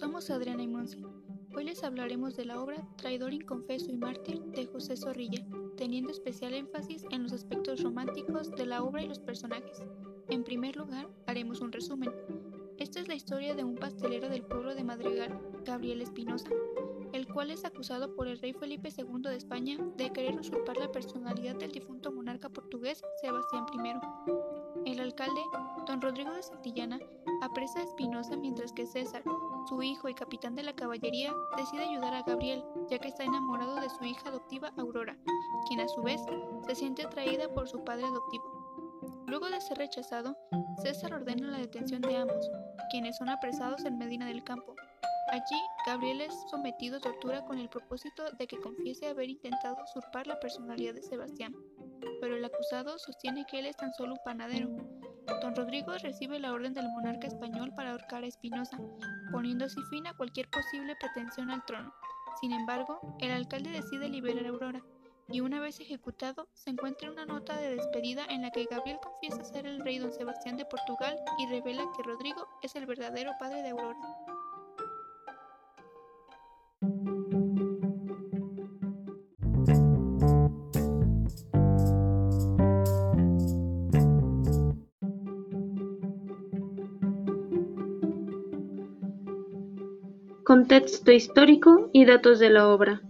Somos Adriana y Monsi. Hoy les hablaremos de la obra Traidor Inconfeso y Mártir de José Zorrilla, teniendo especial énfasis en los aspectos románticos de la obra y los personajes. En primer lugar, haremos un resumen. Esta es la historia de un pastelero del pueblo de Madrigal, Gabriel Espinosa, el cual es acusado por el rey Felipe II de España de querer usurpar la personalidad del difunto monarca portugués Sebastián I. El alcalde, don Rodrigo de Santillana, apresa a Espinosa mientras que César, su hijo y capitán de la caballería, decide ayudar a Gabriel, ya que está enamorado de su hija adoptiva Aurora, quien a su vez se siente atraída por su padre adoptivo. Luego de ser rechazado, César ordena la detención de ambos, quienes son apresados en Medina del Campo. Allí, Gabriel es sometido a tortura con el propósito de que confiese haber intentado usurpar la personalidad de Sebastián, pero el acusado sostiene que él es tan solo un panadero, Don Rodrigo recibe la orden del monarca español para ahorcar a Espinosa, poniendo así fin a cualquier posible pretensión al trono. Sin embargo, el alcalde decide liberar a Aurora, y una vez ejecutado, se encuentra una nota de despedida en la que Gabriel confiesa ser el rey don Sebastián de Portugal y revela que Rodrigo es el verdadero padre de Aurora. Contexto histórico y datos de la obra.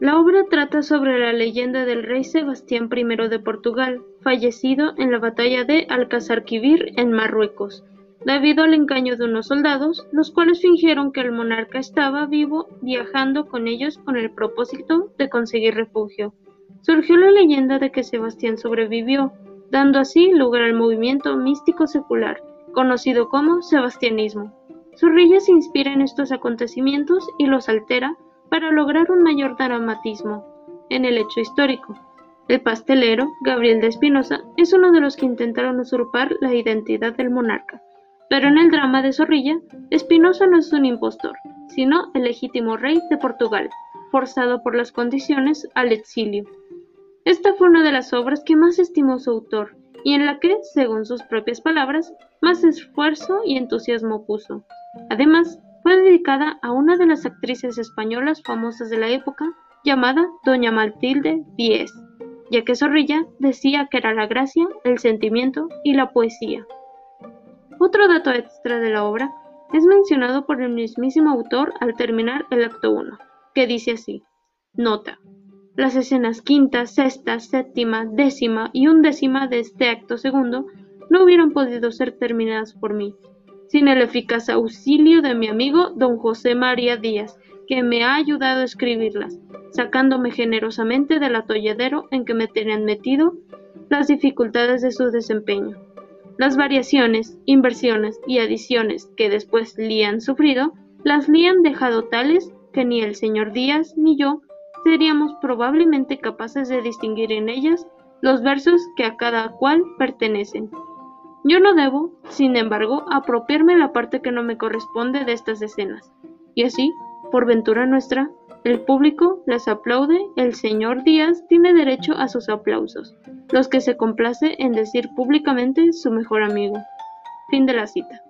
La obra trata sobre la leyenda del rey Sebastián I de Portugal, fallecido en la batalla de Alcazarquivir en Marruecos, debido al engaño de unos soldados, los cuales fingieron que el monarca estaba vivo viajando con ellos con el propósito de conseguir refugio. Surgió la leyenda de que Sebastián sobrevivió, dando así lugar al movimiento místico secular, conocido como sebastianismo. Zorrilla se inspira en estos acontecimientos y los altera para lograr un mayor dramatismo en el hecho histórico. El pastelero, Gabriel de Espinosa, es uno de los que intentaron usurpar la identidad del monarca. Pero en el drama de Zorrilla, Espinosa no es un impostor, sino el legítimo rey de Portugal, forzado por las condiciones al exilio. Esta fue una de las obras que más estimó su autor, y en la que, según sus propias palabras, más esfuerzo y entusiasmo puso. Además, fue dedicada a una de las actrices españolas famosas de la época, llamada Doña Matilde Díez, ya que Zorrilla decía que era la gracia, el sentimiento y la poesía. Otro dato extra de la obra es mencionado por el mismísimo autor al terminar el acto 1, que dice así, nota, las escenas quinta, sexta, séptima, décima y undécima de este acto segundo no hubieran podido ser terminadas por mí, sin el eficaz auxilio de mi amigo don José María Díaz, que me ha ayudado a escribirlas, sacándome generosamente del atolladero en que me tenían metido las dificultades de su desempeño. Las variaciones, inversiones y adiciones que después le han sufrido, las le han dejado tales que ni el señor Díaz ni yo seríamos probablemente capaces de distinguir en ellas los versos que a cada cual pertenecen. Yo no debo, sin embargo, apropiarme la parte que no me corresponde de estas escenas. Y así, por ventura nuestra, el público las aplaude, el señor Díaz tiene derecho a sus aplausos, los que se complace en decir públicamente su mejor amigo. Fin de la cita.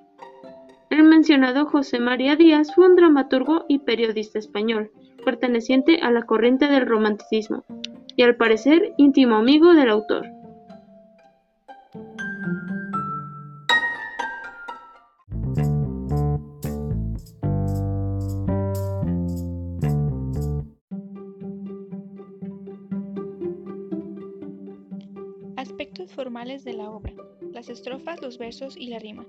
El mencionado José María Díaz fue un dramaturgo y periodista español, perteneciente a la corriente del romanticismo, y al parecer íntimo amigo del autor. Formales de la obra. Las estrofas, los versos y la rima.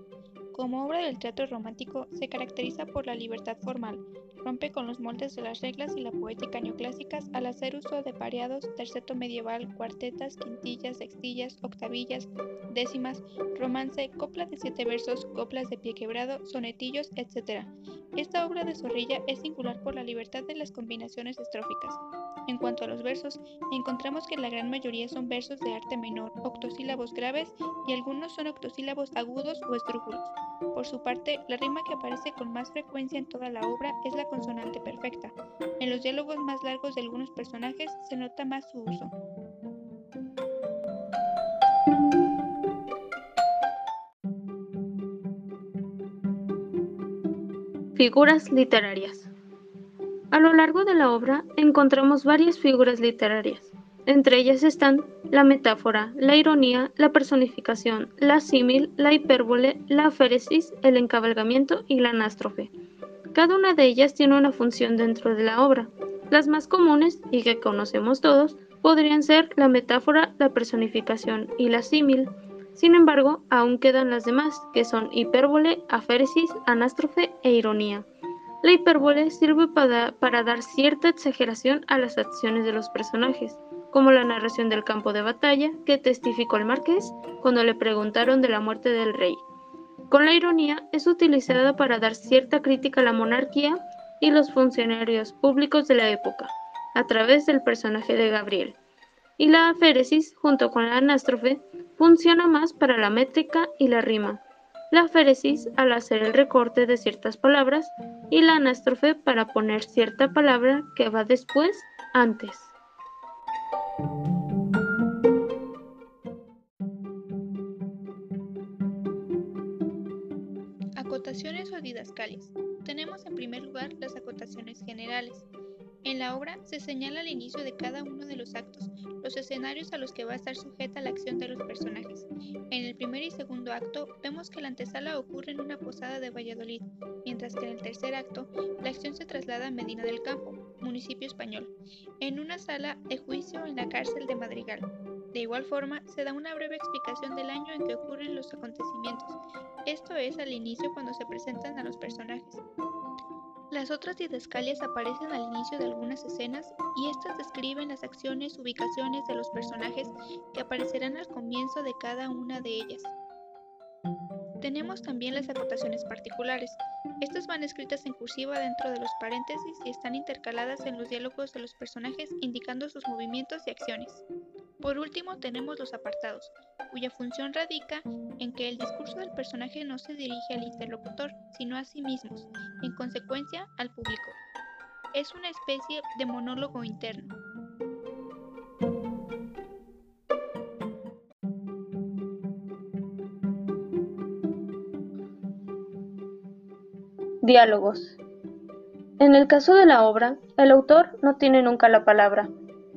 Como obra del teatro romántico, se caracteriza por la libertad formal, rompe con los moldes de las reglas y la poética neoclásicas al hacer uso de pareados, terceto medieval, cuartetas, quintillas, sextillas, octavillas, décimas, romance, copla de siete versos, coplas de pie quebrado, sonetillos, etc. Esta obra de Zorrilla es singular por la libertad de las combinaciones estróficas. En cuanto a los versos, encontramos que la gran mayoría son versos de arte menor, octosílabos graves y algunos son octosílabos agudos o esdrújulos. Por su parte, la rima que aparece con más frecuencia en toda la obra es la consonante perfecta. En los diálogos más largos de algunos personajes se nota más su uso. Figuras literarias. A lo largo de la obra encontramos varias figuras literarias. Entre ellas están la metáfora, la ironía, la personificación, la símil, la hipérbole, la aféresis, el encabalgamiento y la anástrofe. Cada una de ellas tiene una función dentro de la obra. Las más comunes, y que conocemos todos, podrían ser la metáfora, la personificación y la símil. Sin embargo, aún quedan las demás, que son hipérbole, aféresis, anástrofe e ironía. La hipérbole sirve para, para, dar cierta exageración a las acciones de los personajes, como la narración del campo de batalla que testificó el marqués cuando le preguntaron de la muerte del rey. Con la ironía es utilizada para dar cierta crítica a la monarquía y los funcionarios públicos de la época, a través del personaje de Gabriel. Y la aféresis, junto con la anástrofe, funciona más para la métrica y la rima. La aféresis al hacer el recorte de ciertas palabras y la anástrofe para poner cierta palabra que va después antes. Acotaciones o didascalias. Tenemos en primer lugar las acotaciones generales. En la obra se señala al inicio de cada uno de los actos los escenarios a los que va a estar sujeta la acción de los personajes. En el primer y segundo acto vemos que la antesala ocurre en una posada de Valladolid, mientras que en el tercer acto la acción se traslada a Medina del Campo, municipio español, en una sala de juicio en la cárcel de Madrigal. De igual forma, se da una breve explicación del año en que ocurren los acontecimientos, esto es al inicio cuando se presentan a los personajes. Las otras didascalias aparecen al inicio de algunas escenas y estas describen las acciones, ubicaciones de los personajes que aparecerán al comienzo de cada una de ellas. Tenemos también las acotaciones particulares. Estas van escritas en cursiva dentro de los paréntesis y están intercaladas en los diálogos de los personajes indicando sus movimientos y acciones. Por último tenemos los apartados, cuya función radica en que el discurso del personaje no se dirige al interlocutor, sino a sí mismos, en consecuencia al público. Es una especie de monólogo interno. Diálogos. En el caso de la obra, el autor no tiene nunca la palabra,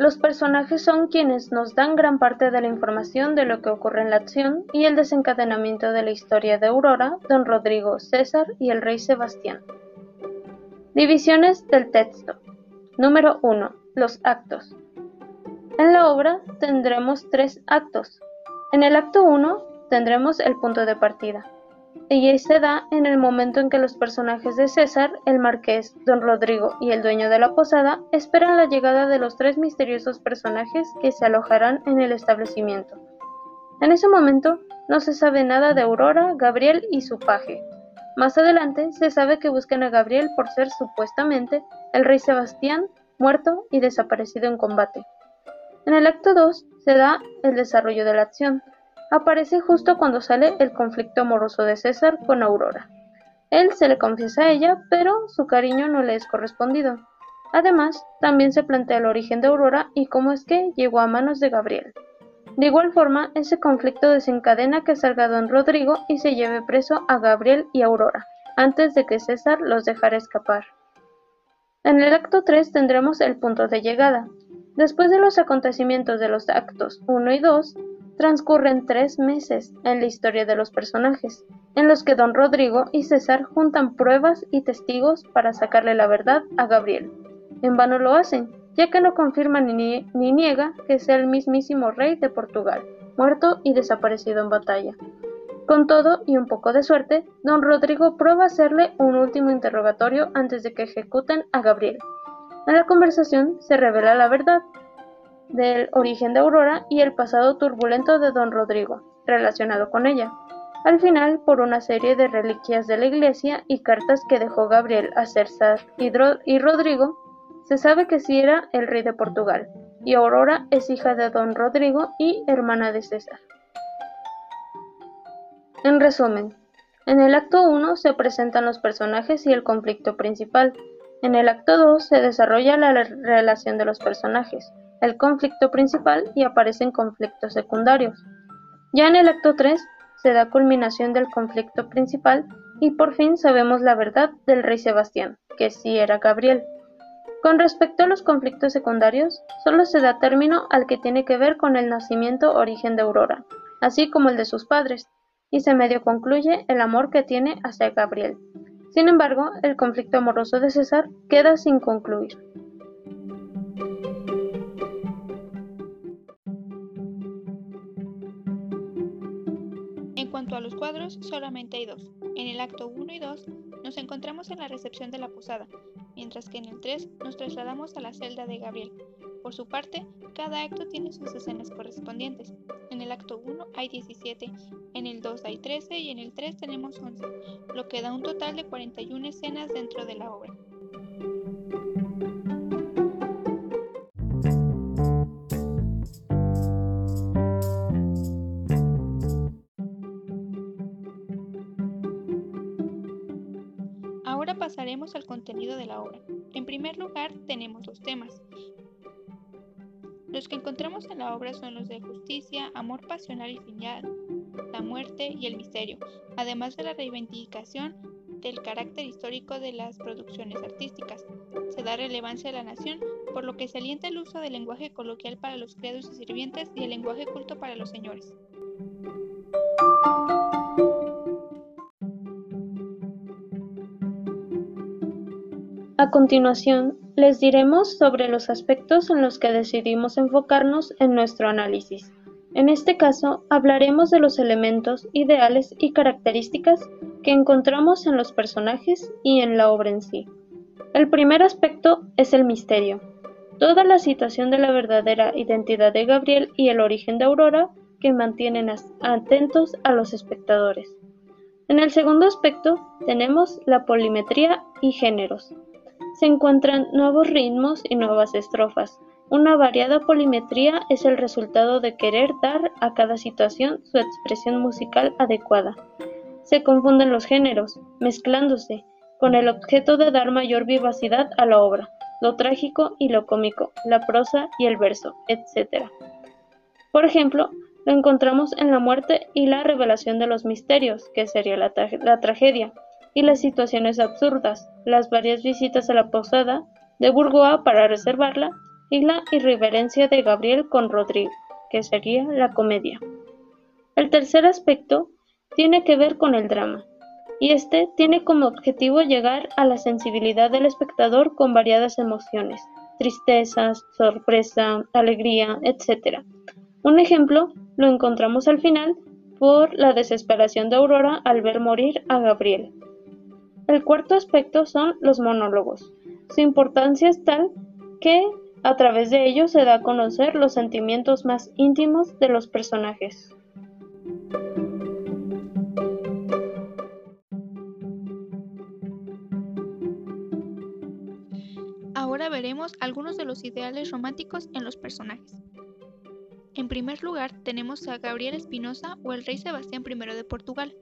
los personajes son quienes nos dan gran parte de la información de lo que ocurre en la acción y el desencadenamiento de la historia de Aurora, Don Rodrigo, César y el rey Sebastián. Divisiones del texto. Número 1. Los actos. En la obra tendremos tres actos. En el acto 1 tendremos el punto de partida y se da en el momento en que los personajes de César, el marqués, don Rodrigo y el dueño de la posada esperan la llegada de los tres misteriosos personajes que se alojarán en el establecimiento. En ese momento no se sabe nada de Aurora, Gabriel y su paje. Más adelante se sabe que buscan a Gabriel por ser supuestamente el rey Sebastián muerto y desaparecido en combate. En el acto 2 se da el desarrollo de la acción, aparece justo cuando sale el conflicto amoroso de César con Aurora. Él se le confiesa a ella, pero su cariño no le es correspondido. Además, también se plantea el origen de Aurora y cómo es que llegó a manos de Gabriel. De igual forma, ese conflicto desencadena que salga don Rodrigo y se lleve preso a Gabriel y Aurora, antes de que César los dejara escapar. En el acto 3 tendremos el punto de llegada. Después de los acontecimientos de los actos 1 y 2, Transcurren tres meses en la historia de los personajes, en los que don Rodrigo y César juntan pruebas y testigos para sacarle la verdad a Gabriel. En vano lo hacen, ya que no confirma ni, ni niega que sea el mismísimo rey de Portugal, muerto y desaparecido en batalla. Con todo y un poco de suerte, don Rodrigo prueba hacerle un último interrogatorio antes de que ejecuten a Gabriel. En la conversación se revela la verdad, del origen de Aurora y el pasado turbulento de don Rodrigo, relacionado con ella. Al final, por una serie de reliquias de la iglesia y cartas que dejó Gabriel a César y, y Rodrigo, se sabe que sí era el rey de Portugal, y Aurora es hija de don Rodrigo y hermana de César. En resumen, en el acto 1 se presentan los personajes y el conflicto principal. En el acto 2 se desarrolla la relación de los personajes el conflicto principal y aparecen conflictos secundarios. Ya en el acto 3 se da culminación del conflicto principal y por fin sabemos la verdad del rey Sebastián, que sí era Gabriel. Con respecto a los conflictos secundarios, solo se da término al que tiene que ver con el nacimiento origen de Aurora, así como el de sus padres, y se medio concluye el amor que tiene hacia Gabriel. Sin embargo, el conflicto amoroso de César queda sin concluir. En cuanto a los cuadros, solamente hay dos. En el acto 1 y 2 nos encontramos en la recepción de la posada, mientras que en el 3 nos trasladamos a la celda de Gabriel. Por su parte, cada acto tiene sus escenas correspondientes. En el acto 1 hay 17, en el 2 hay 13 y en el 3 tenemos 11, lo que da un total de 41 escenas dentro de la obra. De la obra. En primer lugar, tenemos los temas. Los que encontramos en la obra son los de justicia, amor pasional y final, la muerte y el misterio, además de la reivindicación del carácter histórico de las producciones artísticas. Se da relevancia a la nación, por lo que se alienta el uso del lenguaje coloquial para los criados y sirvientes y el lenguaje culto para los señores. A continuación, les diremos sobre los aspectos en los que decidimos enfocarnos en nuestro análisis. En este caso, hablaremos de los elementos, ideales y características que encontramos en los personajes y en la obra en sí. El primer aspecto es el misterio. Toda la situación de la verdadera identidad de Gabriel y el origen de Aurora que mantienen atentos a los espectadores. En el segundo aspecto tenemos la polimetría y géneros se encuentran nuevos ritmos y nuevas estrofas. Una variada polimetría es el resultado de querer dar a cada situación su expresión musical adecuada. Se confunden los géneros, mezclándose, con el objeto de dar mayor vivacidad a la obra, lo trágico y lo cómico, la prosa y el verso, etc. Por ejemplo, lo encontramos en la muerte y la revelación de los misterios, que sería la, tragedia, y las situaciones absurdas, las varias visitas a la posada de Burgoa para reservarla y la irreverencia de Gabriel con Rodrigo, que sería la comedia. El tercer aspecto tiene que ver con el drama, y este tiene como objetivo llegar a la sensibilidad del espectador con variadas emociones, tristezas, sorpresa, alegría, etc. Un ejemplo lo encontramos al final por la desesperación de Aurora al ver morir a Gabriel. El cuarto aspecto son los monólogos. Su importancia es tal que a través de ellos se da a conocer los sentimientos más íntimos de los personajes. Ahora veremos algunos de los ideales románticos en los personajes. En primer lugar tenemos a Gabriel Espinosa o el rey Sebastián I de Portugal,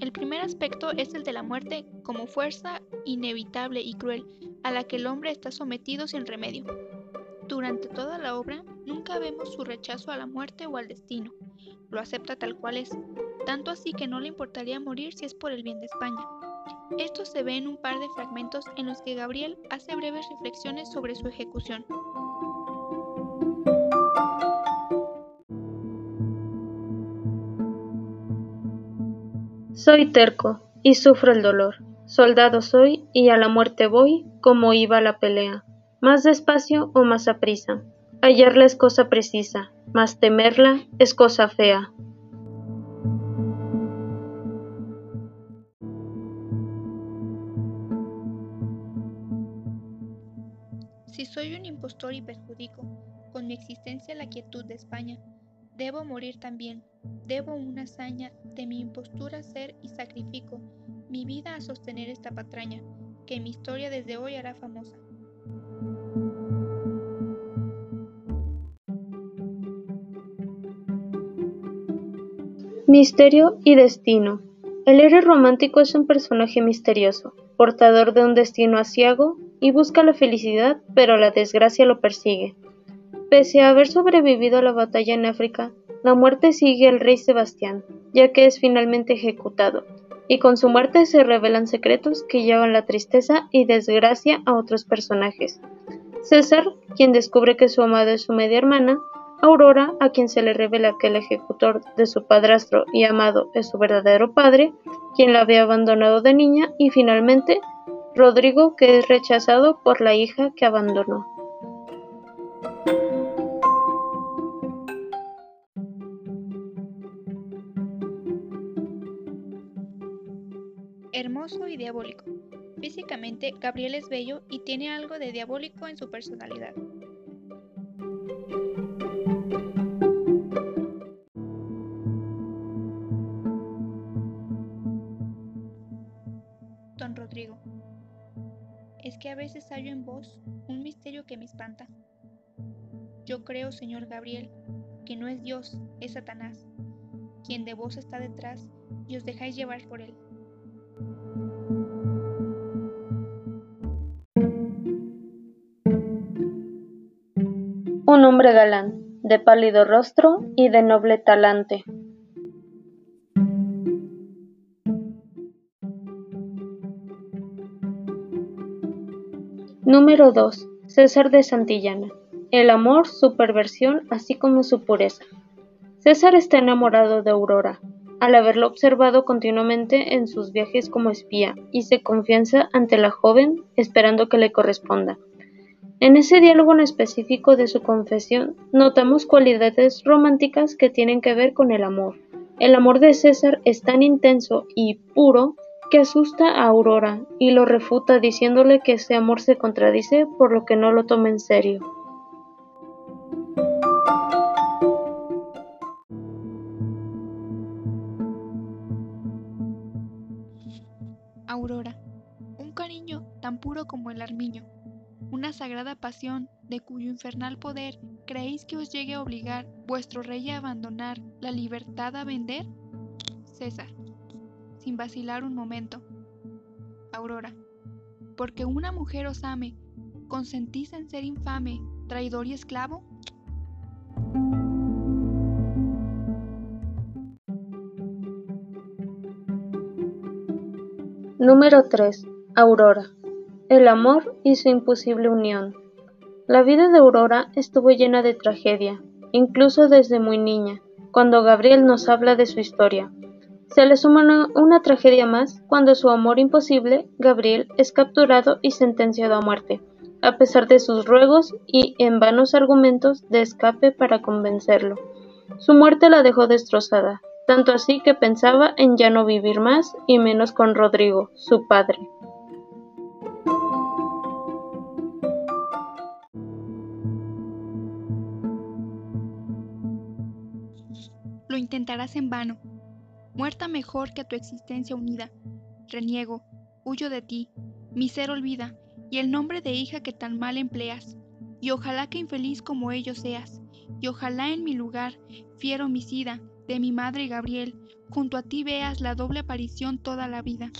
el primer aspecto es el de la muerte como fuerza inevitable y cruel a la que el hombre está sometido sin remedio. Durante toda la obra nunca vemos su rechazo a la muerte o al destino. Lo acepta tal cual es, tanto así que no le importaría morir si es por el bien de España. Esto se ve en un par de fragmentos en los que Gabriel hace breves reflexiones sobre su ejecución. Soy terco, y sufro el dolor. Soldado soy, y a la muerte voy, como iba la pelea. Más despacio o más aprisa. Hallarla es cosa precisa, mas temerla es cosa fea. Si soy un impostor y perjudico con mi existencia la quietud de España, Debo morir también, debo una hazaña de mi impostura ser y sacrifico mi vida a sostener esta patraña, que mi historia desde hoy hará famosa. Misterio y destino. El héroe romántico es un personaje misterioso, portador de un destino asiago y busca la felicidad, pero la desgracia lo persigue. Pese a haber sobrevivido a la batalla en África, la muerte sigue al rey Sebastián, ya que es finalmente ejecutado, y con su muerte se revelan secretos que llevan la tristeza y desgracia a otros personajes. César, quien descubre que su amada es su media hermana, Aurora, a quien se le revela que el ejecutor de su padrastro y amado es su verdadero padre, quien la había abandonado de niña, y finalmente Rodrigo, que es rechazado por la hija que abandonó. Hermoso y diabólico. Físicamente, Gabriel es bello y tiene algo de diabólico en su personalidad. Don Rodrigo. Es que a veces hallo en vos un misterio que me espanta. Yo creo, señor Gabriel, que no es Dios, es Satanás, quien de vos está detrás y os dejáis llevar por él. Un hombre galán, de pálido rostro y de noble talante. Número 2. César de Santillana. El amor, su perversión, así como su pureza. César está enamorado de Aurora, al haberlo observado continuamente en sus viajes como espía, y se confianza ante la joven esperando que le corresponda. En ese diálogo en específico de su confesión, notamos cualidades románticas que tienen que ver con el amor. El amor de César es tan intenso y puro que asusta a Aurora y lo refuta diciéndole que ese amor se contradice por lo que no lo toma en serio. Aurora, un cariño tan puro como el armiño, una sagrada pasión de cuyo infernal poder creéis que os llegue a obligar vuestro rey a abandonar la libertad a vender? César, sin vacilar un momento. Aurora, porque una mujer os ame, ¿consentís en ser infame, traidor y esclavo? Número 3. Aurora. El amor y su imposible unión. La vida de Aurora estuvo llena de tragedia, incluso desde muy niña, cuando Gabriel nos habla de su historia. Se le suma una, tragedia más cuando su amor imposible, Gabriel, es capturado y sentenciado a muerte, a pesar de sus ruegos y en vanos argumentos de escape para convencerlo. Su muerte la dejó destrozada, tanto así que pensaba en ya no vivir más y menos con Rodrigo, su padre. Lo intentarás en vano, muerta mejor que a tu existencia unida. Reniego, huyo de ti, mi ser olvida, y el nombre de hija que tan mal empleas. Y ojalá que infeliz como ellos seas, y ojalá en mi lugar, fiero homicida, de mi madre Gabriel, junto a ti veas la doble aparición toda la vida.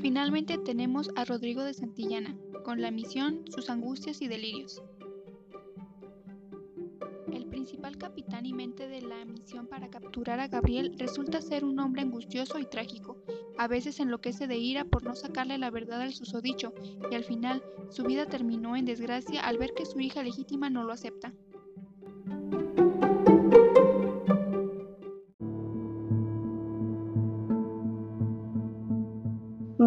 Finalmente tenemos a Rodrigo de Santillana, con la misión, sus angustias y delirios. El principal capitán y mente de la misión para capturar a Gabriel resulta ser un hombre angustioso y trágico. A veces enloquece de ira por no sacarle la verdad al susodicho, y al final su vida terminó en desgracia al ver que su hija legítima no lo acepta.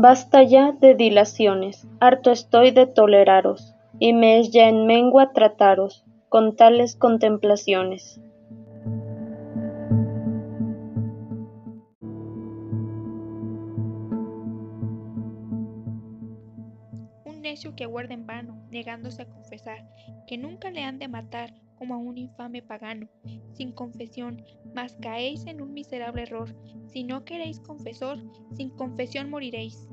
Basta ya de dilaciones, harto estoy de toleraros, y me es ya en mengua trataros con tales contemplaciones. Un necio que aguarda en vano, negándose a confesar, que nunca le han de matar como a un infame pagano, sin confesión, mas caéis en un miserable error, si no queréis confesor, sin confesión moriréis.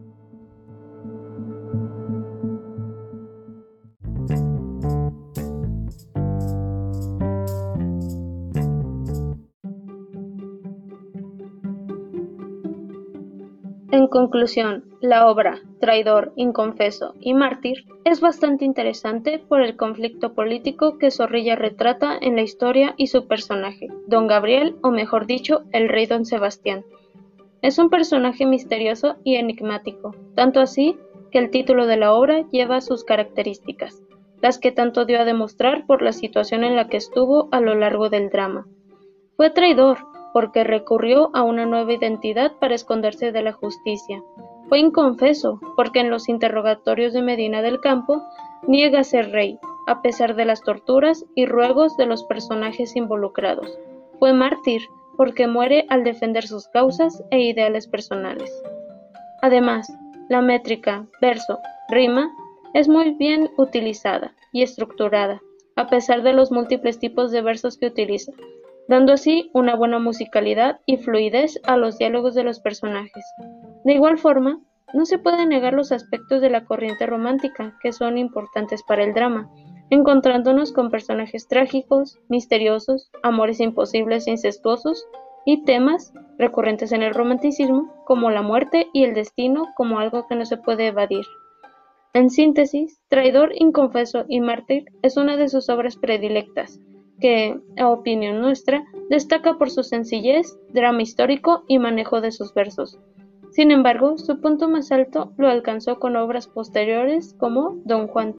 En conclusión, La obra Traidor, Inconfeso y Mártir es bastante interesante por el conflicto político que Zorrilla retrata en la historia y su personaje, don Gabriel, o mejor dicho, el rey don Sebastián. Es un personaje misterioso y enigmático, tanto así que el título de la obra lleva sus características, las que tanto dio a demostrar por la situación en la que estuvo a lo largo del drama. Fue traidor, porque recurrió a una nueva identidad para esconderse de la justicia. Fue inconfeso, porque en los interrogatorios de Medina del Campo niega ser rey, a pesar de las torturas y ruegos de los personajes involucrados. Fue mártir, porque muere al defender sus causas e ideales personales. Además, la métrica, verso, rima es muy bien utilizada y estructurada, a pesar de los múltiples tipos de versos que utiliza, dando así una buena musicalidad y fluidez a los diálogos de los personajes. De igual forma, no se pueden negar los aspectos de la corriente romántica, que son importantes para el drama, encontrándonos con personajes trágicos, misteriosos, amores imposibles e incestuosos, y temas recurrentes en el romanticismo, como la muerte y el destino como algo que no se puede evadir. En síntesis, Traidor, Inconfeso y Mártir es una de sus obras predilectas, que, a opinión nuestra, destaca por su sencillez, drama histórico y manejo de sus versos. Sin embargo, su punto más alto lo alcanzó con obras posteriores como Don Juan